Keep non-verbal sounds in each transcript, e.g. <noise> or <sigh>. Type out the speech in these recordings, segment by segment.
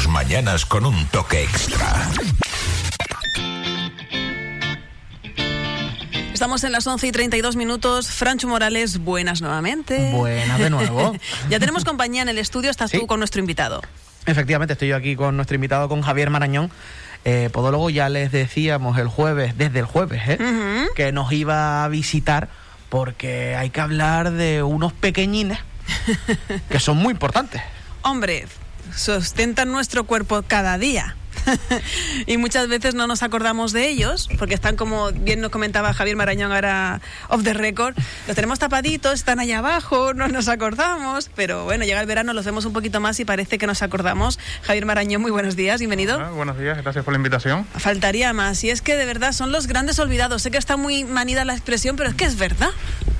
tus mañanas con un toque extra. Estamos en las 11 y 32 minutos. Francho Morales, buenas nuevamente. Buenas de nuevo. <laughs> ya tenemos compañía en el estudio, estás tú con nuestro invitado. Efectivamente, estoy yo aquí con nuestro invitado, con Javier Marañón. Eh, podólogo, ya les decíamos el jueves, desde el jueves, ¿eh? que nos iba a visitar porque hay que hablar de unos pequeñines <laughs> que son muy importantes. Hombre, sustentan nuestro cuerpo cada día. <laughs> y muchas veces no nos acordamos de ellos, porque están como bien nos comentaba Javier Marañón ahora off the record, los tenemos tapaditos, están allá abajo, no nos acordamos, pero bueno, llega el verano, los vemos un poquito más y parece que nos acordamos. Javier Marañón, muy buenos días, bienvenido. buenos días, gracias por la invitación. Faltaría más, y es que de verdad son los grandes olvidados. Sé que está muy manida la expresión, pero es que es verdad.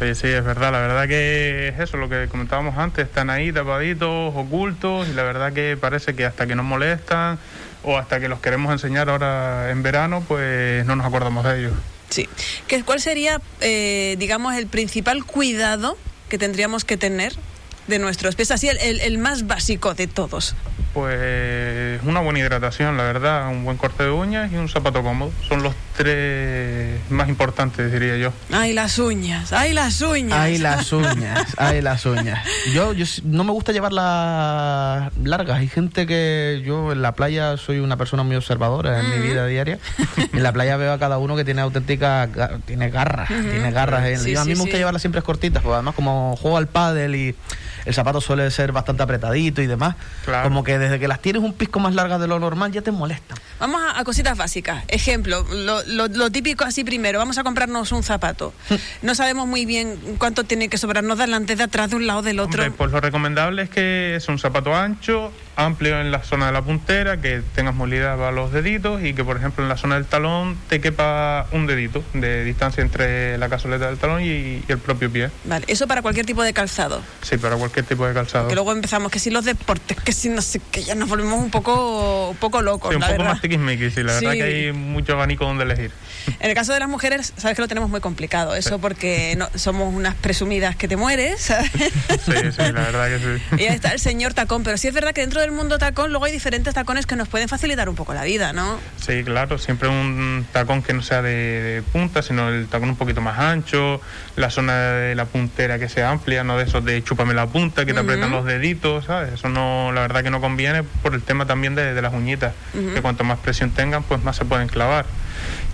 Sí, sí, es verdad, la verdad que es eso, lo que comentábamos antes, están ahí tapaditos, ocultos, y la verdad que parece que hasta que nos molestan o hasta que los queremos enseñar ahora en verano, pues no nos acordamos de ellos. Sí. ¿Qué, ¿Cuál sería, eh, digamos, el principal cuidado que tendríamos que tener de nuestros pies? Así, el, el más básico de todos. Pues una buena hidratación, la verdad, un buen corte de uñas y un zapato cómodo. Son los tres más importantes, diría yo. ¡Ay, las uñas! ¡Ay, las uñas! ¡Ay, las uñas! ¡Ay, las uñas! Yo, yo no me gusta llevarlas largas. Hay gente que yo en la playa soy una persona muy observadora en mi mm. vida diaria. En la playa veo a cada uno que tiene auténtica... tiene garras, tiene garras. ¿eh? a mí me gusta llevarlas siempre cortitas, porque además como juego al pádel y el zapato suele ser bastante apretadito y demás. Como que desde que las tienes un pisco más largas de lo normal ya te molesta. Vamos a, cositas básicas. Ejemplo, lo, típico así primero, vamos a comprarnos un zapato. no sabemos muy bien cuánto tiene que sobrarnos delante, de atrás, de un lado, del otro. pues lo recomendable es que es un zapato ancho, amplio en la zona de la puntera, que tengas movilidad para los deditos y que, por ejemplo, en la zona del talón te quepa un dedito de distancia entre la casoleta del talón y, el propio pie. Vale, eso para cualquier tipo de calzado. Sí, para cualquier tipo de calzado. Que luego empezamos que si los deportes, que si no sé, que ya nos volvemos un poco, un poco locos. Sí, un poco verdad. más tiquismiquis, sí, la verdad que hay mucho abanico donde elegir. En el caso de las mujeres, sabes que lo tenemos muy complicado, eso porque no, somos unas presumidas que te mueres. ¿sabes? Sí, sí, la verdad que sí. Y ahí está el señor tacón, pero sí es verdad que dentro del mundo tacón luego hay diferentes tacones que nos pueden facilitar un poco la vida, ¿no? Sí, claro, siempre un tacón que no sea de, punta, sino el tacón un poquito más ancho, la zona de la puntera que sea amplia, no de esos de chúpame la punta, que te apretan los deditos, ¿sabes? Eso no, la verdad que no conviene por el tema también de, las uñitas, que cuanto más presión tengan, pues más se pueden clavar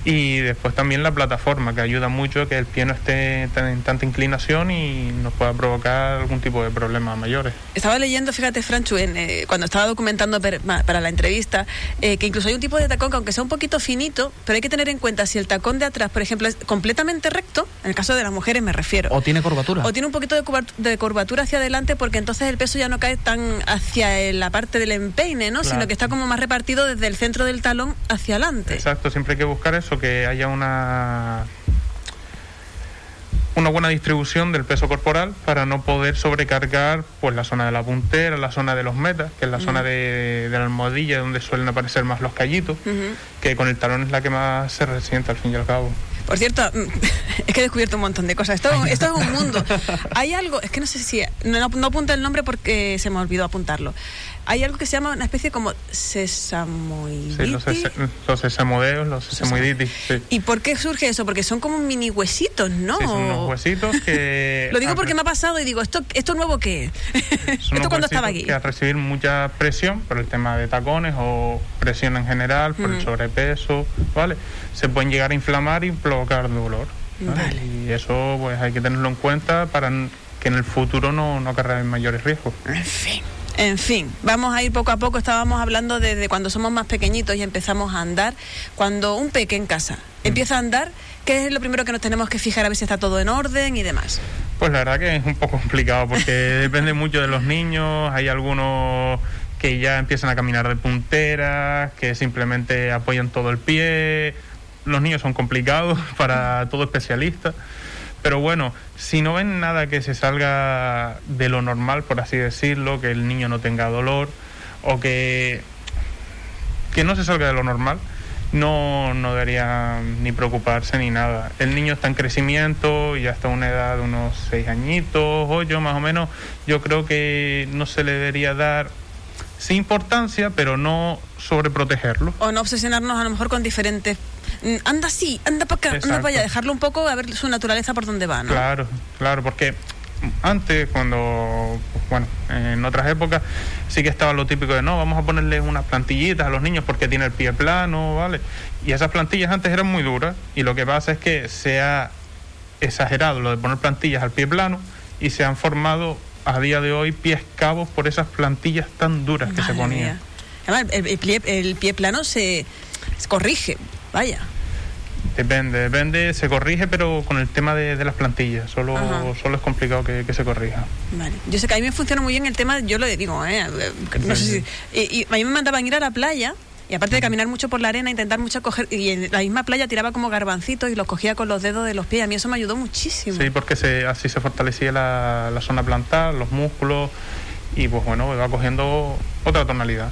y después también la plataforma que ayuda mucho a que el pie no esté en tanta inclinación y nos pueda provocar algún tipo de problemas mayores. Estaba leyendo, fíjate Franchu, en, eh, cuando estaba documentando para la entrevista, eh, que incluso hay un tipo de tacón que aunque sea un poquito finito, pero hay que tener en cuenta si el tacón de atrás, por ejemplo, es completamente recto, en el caso de las mujeres me refiero. O tiene curvatura. O tiene un poquito de, curvatura hacia adelante porque entonces el peso ya no cae tan hacia la parte del empeine, ¿no? Sino que está como más repartido desde el centro del talón hacia adelante. Exacto, siempre hay que buscar eso que haya una una buena distribución del peso corporal para no poder sobrecargar pues la zona de la puntera, la zona de los metas, que es la zona de, la almohadilla donde suelen aparecer más los callitos, que con el talón es la que más se resiente al fin y al cabo. Por cierto, <laughs> es que he descubierto un montón de cosas. Esto, esto es un mundo. <laughs> Hay algo, es que no sé si. No, no apunta el nombre porque se me olvidó apuntarlo hay algo que se llama una especie como sesamoiditis. Sí, los, sesamodeos, los sesamoiditis. ¿Y por qué surge eso? Porque son como mini huesitos, ¿no? Sí, son unos huesitos que... <laughs> Lo digo porque me ha pasado y digo, ¿esto, esto nuevo qué? ¿Esto cuando estaba aquí? Que al recibir mucha presión por el tema de tacones o presión en general, por el sobrepeso, ¿vale? Se pueden llegar a inflamar y provocar dolor. ¿Vale? Y eso pues hay que tenerlo en cuenta para que en el futuro no, no mayores riesgos. En fin. En fin, vamos a ir poco a poco. Estábamos hablando desde cuando somos más pequeñitos y empezamos a andar. Cuando un peque en casa empieza a andar, ¿qué es lo primero que nos tenemos que fijar a ver si está todo en orden y demás? Pues la verdad que es un poco <laughs> complicado porque <laughs> depende mucho de los niños. Hay algunos que ya empiezan a caminar de punteras, que simplemente apoyan todo el pie. Los niños son complicados <laughs> para todo especialista. Pero bueno, si no ven nada que se salga de lo normal, por así decirlo, que el niño no tenga dolor o que, que no se salga de lo normal, no, no debería ni preocuparse ni nada. El niño está en crecimiento y hasta una edad de unos seis añitos, ocho más o menos, yo creo que no se le debería dar sí importancia, pero no sobreprotegerlo. O no obsesionarnos a lo mejor con diferentes... mm, Anda así, anda para acá, anda Exacto. para allá, dejarlo un poco a ver su naturaleza por dónde va, ¿no? Claro, claro, porque antes, cuando, pues, bueno, en otras épocas, sí que estaba lo típico de no, vamos a ponerle unas plantillitas a los niños porque tiene el pie plano, ¿vale? Y esas plantillas antes eran muy duras, y lo que pasa es que se ha exagerado lo de poner plantillas al pie plano y se han formado a día de hoy pies cabos por esas plantillas tan duras que se ponían. mía. Además, el, el pie, el pie plano se, se corrige, vaya. Depende, depende, se corrige, pero con el tema de, de las plantillas, solo, Ajá. solo es complicado que, que se corrija. Vale. Yo sé que a mí me funciona muy bien el tema, yo lo digo, ¿eh? No sé si, y, y a mí me mandaban ir a la playa y aparte de caminar mucho por la arena, intentar mucho coger, y en la misma playa tiraba como garbancitos y los cogía con los dedos de los pies. A mí eso me ayudó muchísimo. Sí, porque se, así se fortalecía la, la zona plantar, los músculos y pues bueno, va cogiendo otra tonalidad.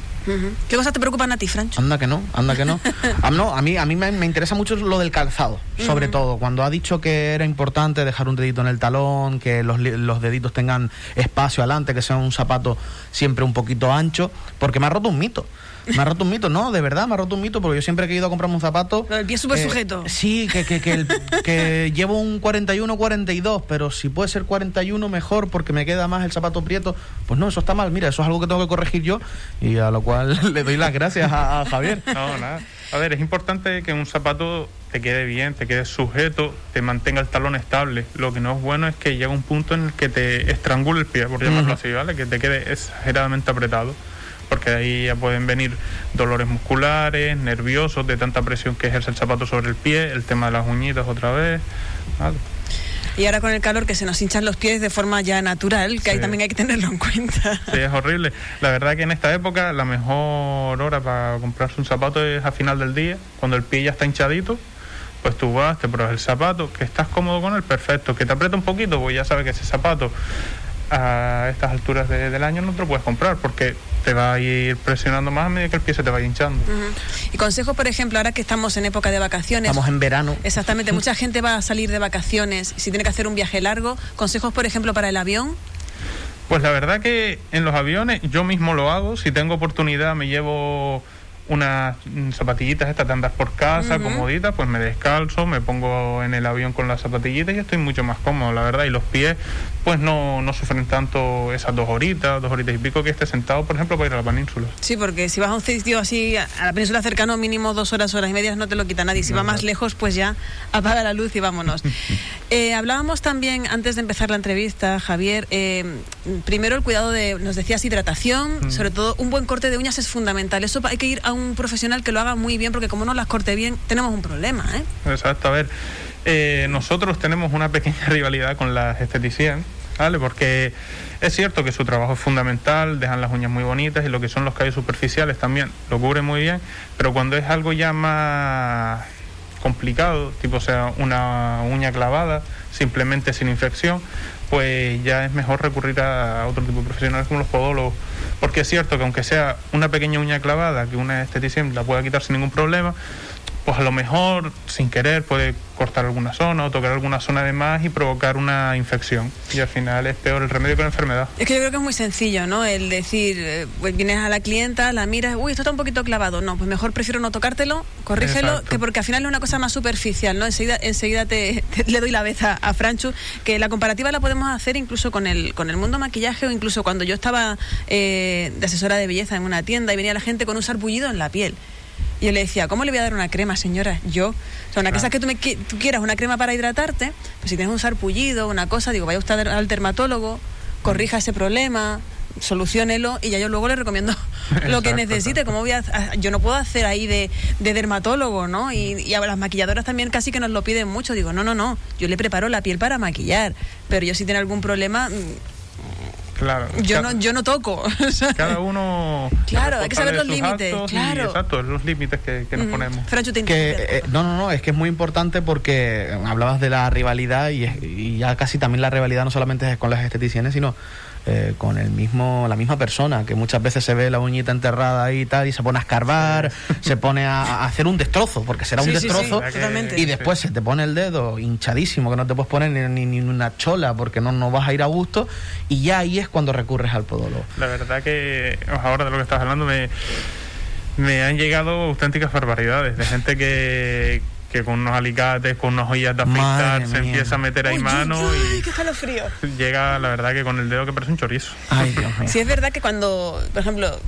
¿Qué cosas te preocupan a ti, Francho? Anda que no, anda que no. <laughs> Ah, no, a mí, a mí me, me interesa mucho lo del calzado, sobre todo. Cuando ha dicho que era importante dejar un dedito en el talón, que los, li- los deditos tengan espacio adelante, que sea un zapato siempre un poquito ancho, porque me ha roto un mito. Me ha roto un mito, no, de verdad, me ha roto un mito, porque yo siempre que he ido a comprarme un zapato... Lo del pie súper eh, sujeto. Sí, que, que, que, el- que llevo un 41-42, pero si puede ser 41 mejor porque me queda más el zapato prieto, pues no, eso está mal. Mira, eso es algo que tengo que corregir yo y a lo cual <laughs> le doy las gracias a, a Javier. No, nada. A ver, es importante que un zapato te quede bien, te quede sujeto, te mantenga el talón estable. Lo que no es bueno es que llega un punto en el que te estrangule el pie, por llamarlo así, ¿vale? Que te quede exageradamente apretado. Porque de ahí ya pueden venir dolores musculares, nerviosos, de tanta presión que ejerce el zapato sobre el pie, el tema de las uñitas otra vez. ¿vale? Y ahora con el calor que se nos hinchan los pies de forma ya natural, que ahí también hay que tenerlo en cuenta. Sí, es horrible. La verdad que en esta época la mejor hora para comprarse un zapato es a final del día, cuando el pie ya está hinchadito. Pues tú vas, te pruebas el zapato, que estás cómodo con él, perfecto. Que te aprieta un poquito, pues ya sabes que ese zapato a estas alturas de- del año no te lo puedes comprar porque te va a ir presionando más a medida que el pie se te va hinchando. Y consejos, por ejemplo, ahora que estamos en época de vacaciones. Estamos en verano. Exactamente, mucha gente va a salir de vacaciones, si tiene que hacer un viaje largo, consejos, por ejemplo, para el avión. Pues la verdad que en los aviones yo mismo lo hago. Si tengo oportunidad me llevo unas zapatillitas estas de andar por casa, Ujú. comoditas, pues me descalzo, me pongo en el avión con las zapatillitas y estoy mucho más cómodo, la verdad. Y los pies pues no, no sufren tanto esas dos horitas, dos horitas y pico que esté sentado, por ejemplo, para ir a la península. Sí, porque si vas a un sitio así, a la península cercano, mínimo dos horas, horas y medias, no te lo quita nadie. Si va más lejos, pues ya <laughs> apaga la luz y vámonos. <laughs> Eh, hablábamos también, antes de empezar la entrevista, Javier, eh, primero el cuidado de, nos decías, hidratación, sobre todo un buen corte de uñas es fundamental. Eso hay que ir a un profesional que lo haga muy bien, porque como no las corte bien, tenemos un problema, ¿eh? Exacto, a ver, eh, nosotros tenemos una pequeña <laughs> rivalidad con las esteticiennes, ¿vale? Porque es cierto que su trabajo es fundamental, dejan las uñas muy bonitas y lo que son los callos superficiales también lo cubren muy bien, pero cuando es algo ya más complicado, tipo sea una uña clavada, simplemente sin infección, pues ya es mejor recurrir a otro tipo de profesionales como los podólogos. Porque es cierto que aunque sea una pequeña uña clavada, que una esteticien la pueda quitar sin ningún problema, pues a lo mejor sin querer puede cortar alguna zona o tocar alguna zona de más y provocar una infección. Y al final es peor el remedio que la enfermedad. Es que yo creo que es muy sencillo, ¿no? El decir, eh, pues vienes a la clienta, la miras, uy, esto está un poquito clavado. No, pues mejor prefiero no tocártelo, corrígelo, Exacto. que porque al final es una cosa más superficial, ¿no? Enseguida, enseguida te, te- le doy la vez a, a Franchu, que la comparativa la podemos hacer incluso con el, con el mundo maquillaje o incluso cuando yo estaba eh, de asesora de belleza en una tienda y venía la gente con un sarpullido en la piel. Y yo le decía, ¿cómo le voy a dar una crema, señora? Yo. O sea, una cosa que tú, me, tú quieras una crema para hidratarte, pues si tienes un sarpullido, una cosa, digo, vaya usted al dermatólogo, corrija ese problema, solucionelo y ya yo luego le recomiendo <laughs> lo que Exacto, necesite. exacto. ¿Cómo voy a, a- yo no puedo hacer ahí de, de dermatólogo, ¿no? Y, y a las maquilladoras también casi que nos lo piden mucho. Digo, no, no, no, yo le preparo la piel para maquillar, pero yo si tiene algún problema, mm, Claro. yo no, yo no toco. <laughs> Cada uno. Claro, hay que saber los límites, y, exacto, los límites que, que nos ponemos. Franchu, te que eh, no no no es que es muy importante porque hablabas de la rivalidad y, es- y ya casi también la rivalidad no solamente es con las esteticianas sino eh, con el mismo, la misma persona, que muchas veces se ve la uñita enterrada ahí y tal, y se pone a escarbar, se pone a, a hacer un destrozo, porque será un Sí, sí, sí, destrozo, y después se te pone el dedo hinchadísimo, que no te puedes poner ni, ni- ni una chola, porque no, no vas a ir a gusto, y ya ahí es cuando recurres al podólogo. La verdad que ahora de lo que estás hablando me, me han llegado auténticas barbaridades de gente que, que con unos alicates, con unos ollas de afeitar, se mía. empieza a meter ahí Uy, uy, mano uy, qué escalofrío. y llega, la verdad, que con el dedo que parece un chorizo. Ay, Dios mío. Sí, es verdad que cuando, por ejemplo,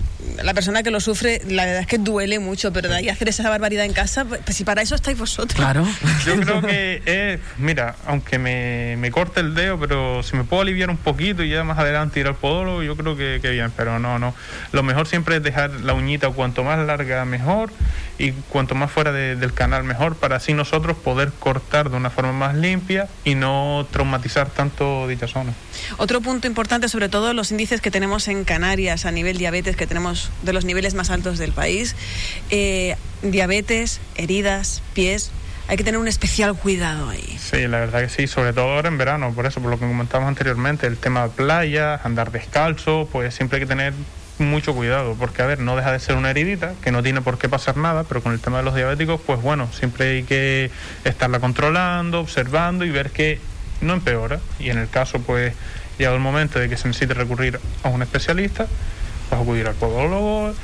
la persona que lo sufre, la verdad es que duele mucho, pero de ahí hacer esa barbaridad en casa, pues si para eso estáis vosotros. Claro. Yo creo que es, mira, aunque me, me corte el dedo, pero si me puedo aliviar un poquito y ya más adelante ir al podólogo, yo creo que, que bien, pero no, no. Lo mejor siempre es dejar la uñita cuanto más larga mejor y cuanto más fuera de- del canal mejor para así nosotros poder cortar de una forma más limpia y no traumatizar tanto dicha zona. Otro punto importante, sobre todo los índices que tenemos en Canarias a nivel diabetes, que tenemos de los niveles más altos del país, eh, diabetes, heridas, pies, hay que tener un especial cuidado ahí. Sí, la verdad que sí, sobre todo ahora en verano, por eso, por lo que comentamos anteriormente, el tema de playa, andar descalzo, pues siempre hay que tener mucho cuidado, porque a ver, no deja de ser una heridita, que no tiene por qué pasar nada, pero con el tema de los diabéticos, pues bueno, siempre hay que estarla controlando, observando y ver que no empeora. Y en el caso, pues, llegado el momento de que se necesite recurrir a un especialista, a acudir al podólogo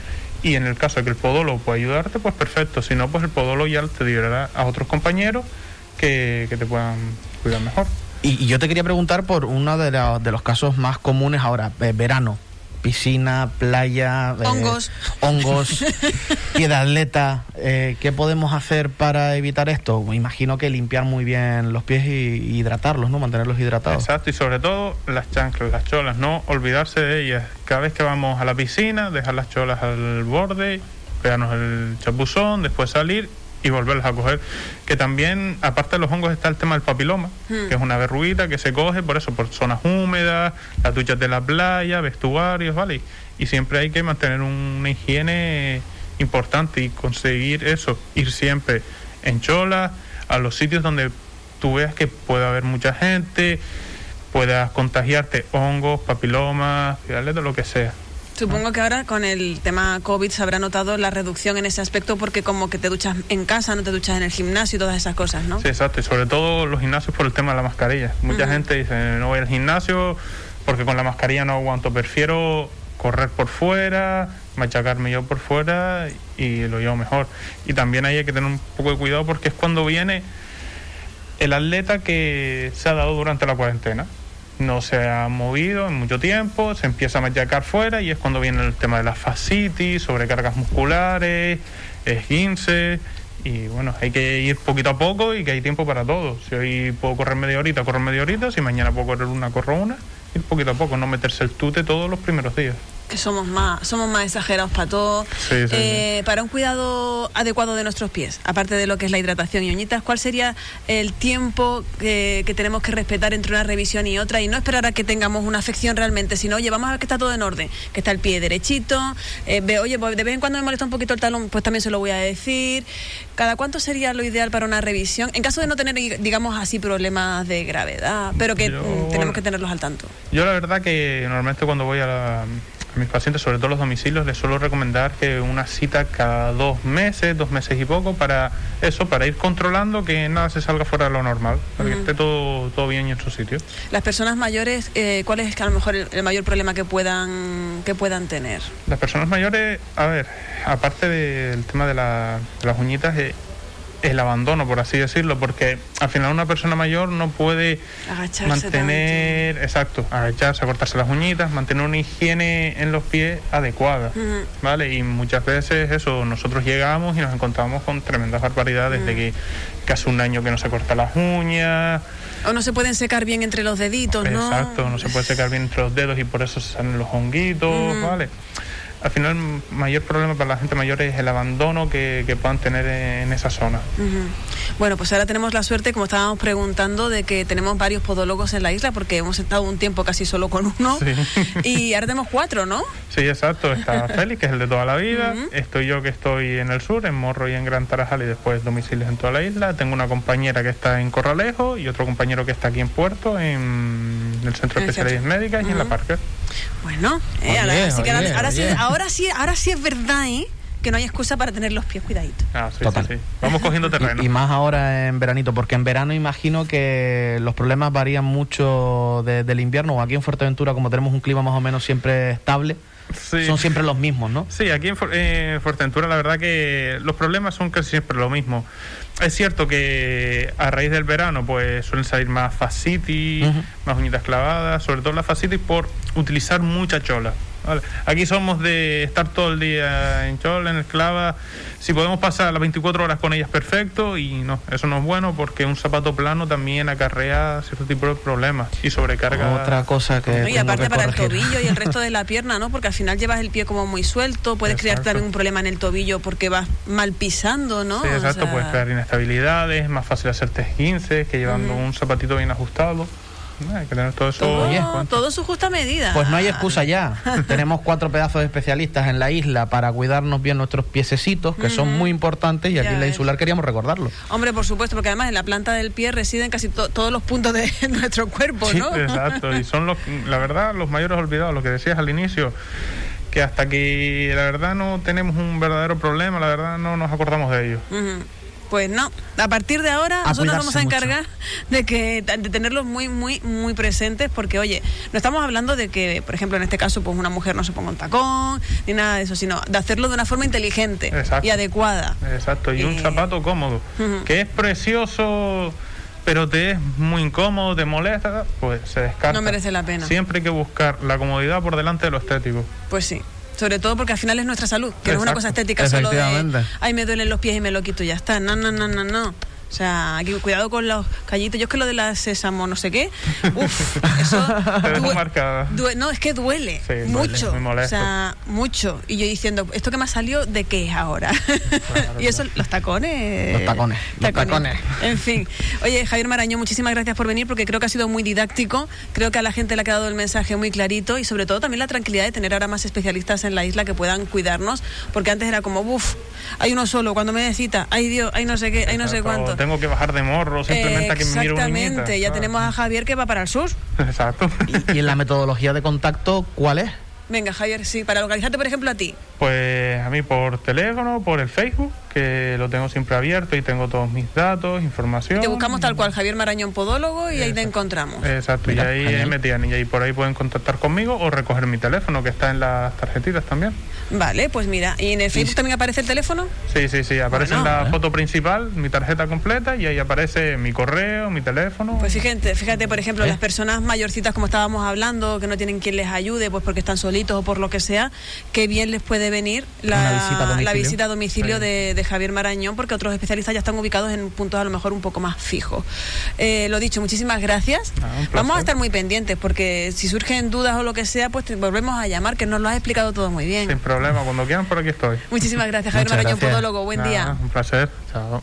y en el caso de que el podólogo pueda ayudarte, pues perfecto. Si no, pues el podólogo ya te dirá a otros compañeros que, te puedan cuidar mejor. Y, yo te quería preguntar por uno de, de los casos más comunes ahora, eh, verano. Piscina, playa, eh, Hongos. hongos, <laughs> piedra atleta. eh, ¿Qué podemos hacer para evitar esto? Me imagino que limpiar muy bien los pies y, y hidratarlos, ¿no? Mantenerlos hidratados. Exacto, y sobre todo las chanclas, las cholas, no olvidarse de ellas. Cada vez que vamos a la piscina, dejar las cholas al borde, pegarnos el chapuzón, después salir y volverlas a coger. Que también, aparte de los hongos, está el tema del papiloma, Hmm. que es una verruguita que se coge por eso, por zonas húmedas, las duchas de la playa, vestuarios, ¿vale? Y siempre hay que mantener una higiene importante y conseguir eso, ir siempre en cholas, a los sitios donde tú veas que puede haber mucha gente, puedas contagiarte hongos, papilomas, de lo que sea. Supongo que ahora con el tema COVID se habrá notado la reducción en ese aspecto porque como que te duchas en casa, no te duchas en el gimnasio y todas esas cosas, ¿no? Sí, exacto, y sobre todo los gimnasios por el tema de la mascarilla. Mucha gente dice, no voy al gimnasio porque con la mascarilla no aguanto, prefiero correr por fuera, machacarme yo por fuera y lo llevo mejor. Y también ahí hay que tener un poco de cuidado porque es cuando viene el atleta que se ha dado durante la cuarentena. No se ha movido en mucho tiempo, se empieza a machacar fuera y es cuando viene el tema de la fascitis, sobrecargas musculares, esguince. Y bueno, hay que ir poquito a poco y que hay tiempo para todo. Si hoy puedo correr media horita, corro media horita. Si mañana puedo correr una, corro una. Ir poquito a poco, no meterse el tute todos los primeros días. Que somos más, somos más exagerados para todo. Sí, sí, Eh, Para un cuidado adecuado de nuestros pies, aparte de lo que es la hidratación y uñitas, ¿cuál sería el tiempo que, que tenemos que respetar entre una revisión y otra? Y no esperar a que tengamos una afección realmente, sino, oye, vamos a ver que está todo en orden, que está el pie derechito, eh, ve, oye, pues de vez en cuando me molesta un poquito el talón, pues también se lo voy a decir. ¿Cada cuánto sería lo ideal para una revisión? En caso de no tener, digamos así, problemas de gravedad, pero que Yo- tenemos que tenerlos al tanto. Yo la verdad que normalmente cuando voy a, la- a mis pacientes, sobre todo los domicilios, les suelo recomendar que una cita cada dos meses, dos meses y poco, para eso, para ir controlando que nada se salga fuera de lo normal, para que esté todo, todo bien en su sitio. Las personas mayores, eh, ¿cuál es a lo mejor el, el mayor problema que puedan que puedan tener? Las personas mayores, a ver, aparte del tema de, la- de las uñitas, eh, el abandono, por así decirlo, porque al final una persona mayor no puede Agacharse mantener, exacto, agacharse, cortarse las uñitas, mantener una higiene en los pies adecuada. ¿vale? Y muchas veces eso, nosotros llegamos y nos encontramos con tremendas barbaridades de que, hace un año que no se corta las uñas, O no se pueden secar bien entre los deditos, ¿no? Exacto, no se puede secar bien entre los dedos y por eso se salen los honguitos, ¿vale? Al final, el mayor problema para la gente mayor es el abandono que, que puedan tener en esa zona. Bueno, pues ahora tenemos la suerte, como estábamos preguntando, de que tenemos varios podólogos en la isla, porque hemos estado un tiempo casi solo con uno. Sí. <laughs> Y ahora tenemos cuatro, ¿no? Sí, exacto. Está <laughs> Félix, que es el de toda la vida. Estoy yo, que estoy en el sur, en Morro y en Gran Tarajal, y después domicilios en toda la isla. Tengo una compañera que está en Corralejo y otro compañero que está aquí en Puerto, en el Centro de Especialidades. Médicas y en la Parker. Bueno, eh, Oye, ahora, sí que ahora- oye, ahora sí, oye. Ahora sí, ahora sí es verdad, ¿eh? Que no hay excusa para tener los pies cuidaditos. Ah, sí, Total. sí, sí. Vamos <laughs> cogiendo terreno. Y, y más ahora en veranito, porque en verano imagino que los problemas varían mucho de- del invierno. Aquí en Fuerteventura, como tenemos un clima más o menos siempre estable, Sí. son siempre los mismos, ¿no? Sí, aquí en, eh, Fuerteventura la verdad que los problemas son casi siempre lo mismo. Es cierto que a raíz del verano pues suelen salir más fascitis, más uñitas clavadas, sobre todo las fascitis por utilizar mucha chola. ¿Vale? Aquí somos de estar todo el día en chola, en esclava. Si podemos pasar las 24 horas con ellas, perfecto. Y no, eso no es bueno porque un zapato plano también acarrea cierto tipo de problemas y sobrecarga. Otra cosa que. ¿no? Y aparte que para el tobillo y el resto de <laughs> la pierna, ¿no? Porque al final llevas el pie como muy suelto, puedes crear también un problema en el tobillo porque vas mal pisando, ¿no? Sí, O exacto, sea, puedes crear inestabilidades, es más fácil hacerte 15 que llevando un zapatito bien ajustado. Hay que tener todo eso todo, en cuenta. todo en su justa medida. Pues no hay excusa ya. <laughs> Tenemos cuatro pedazos de especialistas en la isla para cuidarnos bien nuestros piececitos, que son muy importantes, y aquí Ya en la insular queríamos recordarlo. Hombre, por supuesto, porque además en la planta del pie residen casi to- todos los puntos de <laughs> nuestro cuerpo, Sí, ¿no? Exacto, y son los, la verdad, los mayores olvidados, lo que decías al inicio, que hasta que la verdad no tenemos un verdadero problema, la verdad no nos acordamos de ello. Ujú. Pues no, a partir de ahora A nosotros cuidarse vamos a mucho. encargar de que de tenerlos muy muy muy presentes porque oye, no estamos hablando de que, por ejemplo, en este caso pues una mujer no se ponga un tacón ni nada de eso, sino de hacerlo de una forma inteligente Exacto. y adecuada. Exacto, y un Eh, zapato cómodo, que es precioso, pero te es muy incómodo, te molesta, pues se descarta. No merece la pena. Siempre hay que buscar la comodidad por delante de lo estético. Pues sí. Sobre todo porque al final es nuestra salud, que no es una cosa estética solo de ay me duelen los pies y me lo quito y ya está. No, no, no, no, no. O sea, aquí cuidado con los callitos. Yo es que lo de la sésamo no sé qué. Uf, <laughs> eso due- no, es que duele Sí, duele, mucho. muy molesto. O sea, mucho. Y yo diciendo, ¿esto que me ha salido de qué es ahora? <laughs> y eso, los tacones. Los tacones, los tacones. En fin. Oye, Javier Marañón, muchísimas gracias por venir porque creo que ha sido muy didáctico. Creo que a la gente le ha quedado el mensaje muy clarito y sobre todo también la tranquilidad de tener ahora más especialistas en la isla que puedan cuidarnos. Porque antes era como, uff, hay uno solo, cuando me necesita, ay Dios, ay no sé qué, ay no sé cuánto. Tengo que bajar de morro, simplemente a que me mire una. Exactamente, ya Ah, tenemos a Javier que va para el sur. <laughs> Exacto. Y, y en la metodología de contacto, ¿cuál es? Venga, Javier, sí, para localizarte, por ejemplo, a ti. Pues a mí por teléfono, por el Facebook, que lo tengo siempre abierto y tengo todos mis datos, información. Te buscamos tal cual, Javier Marañón Podólogo, y ahí te encontramos. Exacto, Mira, y ahí me tienen, y ahí por ahí pueden contactar conmigo o recoger mi teléfono, que está en las tarjetitas también. Vale, pues mira, ¿y en el Facebook también aparece el teléfono? Sí, sí, sí, aparece Bueno. en la ¿Eh? foto principal mi tarjeta completa y ahí aparece mi correo, mi teléfono. Pues fíjate, fíjate, por ejemplo, ¿Eh? las personas mayorcitas, como estábamos hablando, que no tienen quien les ayude, pues porque están solitos o por lo que sea, qué bien les puede venir la, visita a domicilio. la visita a domicilio Sí. de, de Javier Marañón, porque otros especialistas ya están ubicados en puntos a lo mejor un poco más fijos. Eh, lo dicho, muchísimas gracias. Ah. Vamos a estar muy pendientes, porque si surgen dudas o lo que sea, pues te volvemos a llamar, que nos lo has explicado todo muy bien. Sin problema, cuando quieran por aquí estoy. Muchísimas gracias, Javier Muchas Marañón gracias. Podólogo. Buen Nada, día. Un placer. Chao.